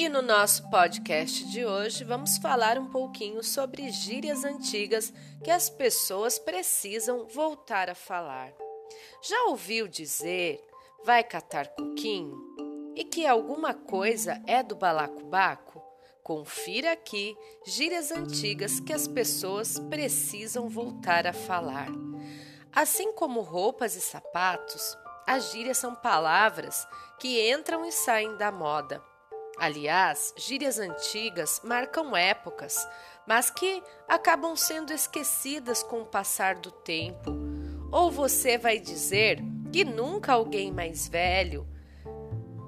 E no nosso podcast de hoje vamos falar um pouquinho sobre gírias antigas que as pessoas precisam voltar a falar. Já ouviu dizer vai catar coquinho? E que alguma coisa é do balacobaco? Confira aqui gírias antigas que as pessoas precisam voltar a falar. Assim como roupas e sapatos, as gírias são palavras que entram e saem da moda. Aliás, gírias antigas marcam épocas, mas que acabam sendo esquecidas com o passar do tempo. Ou você vai dizer que nunca alguém mais velho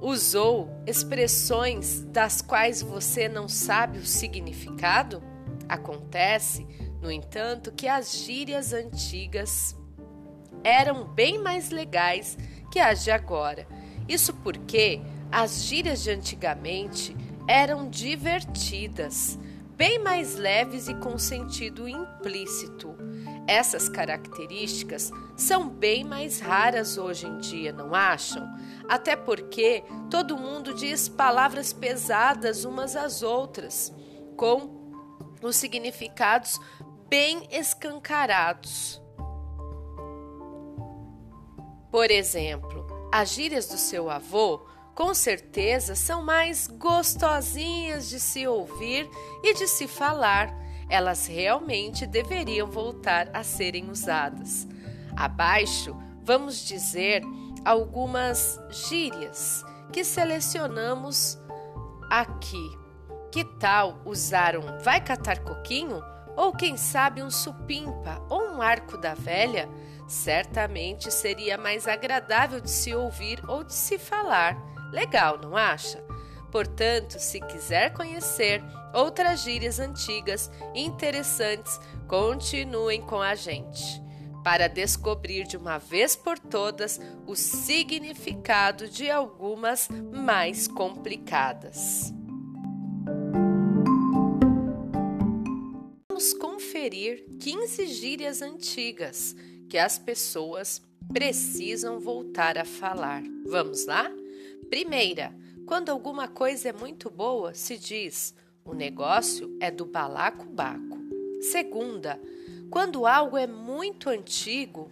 usou expressões das quais você não sabe o significado? Acontece, no entanto, que as gírias antigas eram bem mais legais que as de agora. Isso porque as gírias de antigamente eram divertidas, bem mais leves e com sentido implícito. Essas características são bem mais raras hoje em dia, não acham? Até porque todo mundo diz palavras pesadas umas às outras, com os significados bem escancarados. Por exemplo, as gírias do seu avô com certeza são mais gostosinhas de se ouvir e de se falar. Elas realmente deveriam voltar a serem usadas. Abaixo, vamos dizer algumas gírias que selecionamos aqui. Que tal usar um vai catar coquinho? Ou quem sabe um supimpa ou um arco da velha? Certamente seria mais agradável de se ouvir ou de se falar. Legal, não acha? Portanto, se quiser conhecer outras gírias antigas interessantes, continuem com a gente para descobrir de uma vez por todas o significado de algumas mais complicadas. Vamos conferir 15 gírias antigas que as pessoas precisam voltar a falar. Vamos lá? Primeira, quando alguma coisa é muito boa, se diz o negócio é do balacobaco. Segunda, quando algo é muito antigo,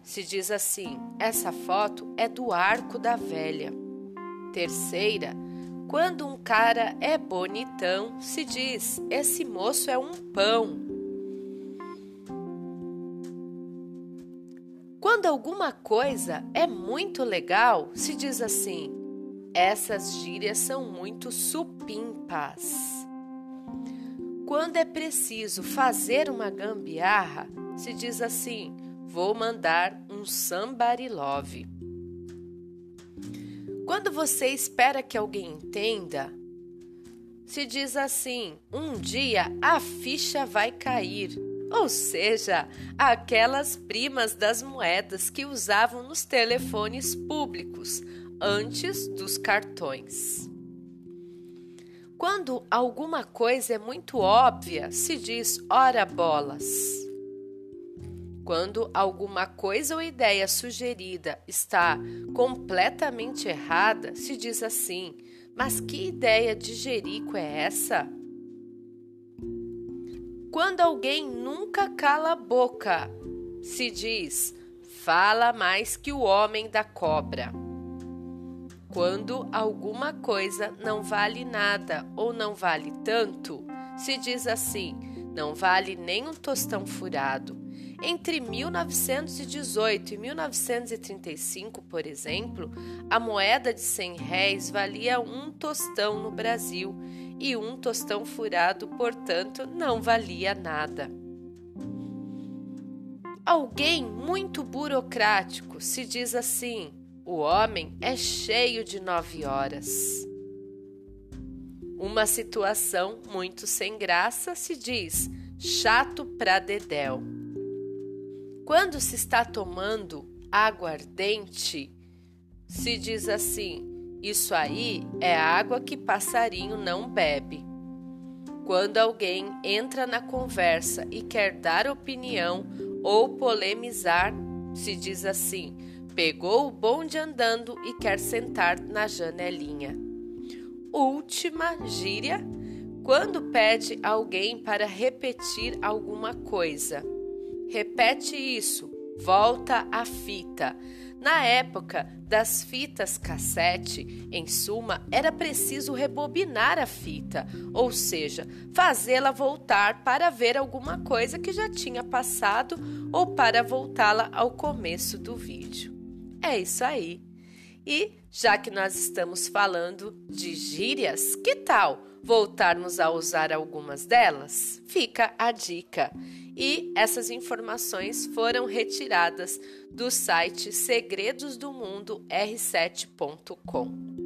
se diz assim: essa foto é do arco da velha. Terceira, quando um cara é bonitão, se diz: esse moço é um pão. Quando alguma coisa é muito legal, se diz assim: essas gírias são muito supimpas. Quando é preciso fazer uma gambiarra, se diz assim: vou mandar um somebody love. Quando você espera que alguém entenda, se diz assim: um dia a ficha vai cair. Ou seja, aquelas primas das moedas que usavam nos telefones públicos antes dos cartões. Quando alguma coisa é muito óbvia, se diz ora bolas. Quando alguma coisa ou ideia sugerida está completamente errada, se diz assim: Mas que ideia de jerico é essa? Quando alguém nunca cala a boca, se diz: Fala mais que o homem da cobra. Quando alguma coisa não vale nada ou não vale tanto, se diz assim: não vale nem um tostão furado. Entre 1918 e 1935, por exemplo, a moeda de 100 réis valia um tostão no Brasil e um tostão furado, portanto, não valia nada. Alguém muito burocrático se diz assim: o homem é cheio de nove horas. Uma situação muito sem graça se diz chato pra dedéu. Quando se está tomando aguardente, se diz assim: isso aí é água que passarinho não bebe. Quando alguém entra na conversa e quer dar opinião ou polemizar, se diz assim: Pegou o bonde andando e quer sentar na janelinha. última gíria quando pede alguém para repetir alguma coisa. Repete isso, volta a fita. Na época das fitas cassete, em suma, era preciso rebobinar a fita, ou seja, fazê-la voltar para ver alguma coisa que já tinha passado ou para voltá-la ao começo do vídeo. É isso aí. E já que nós estamos falando de gírias, que tal voltarmos a usar algumas delas? Fica a dica e essas informações foram retiradas do site segredosdomundo r7.com.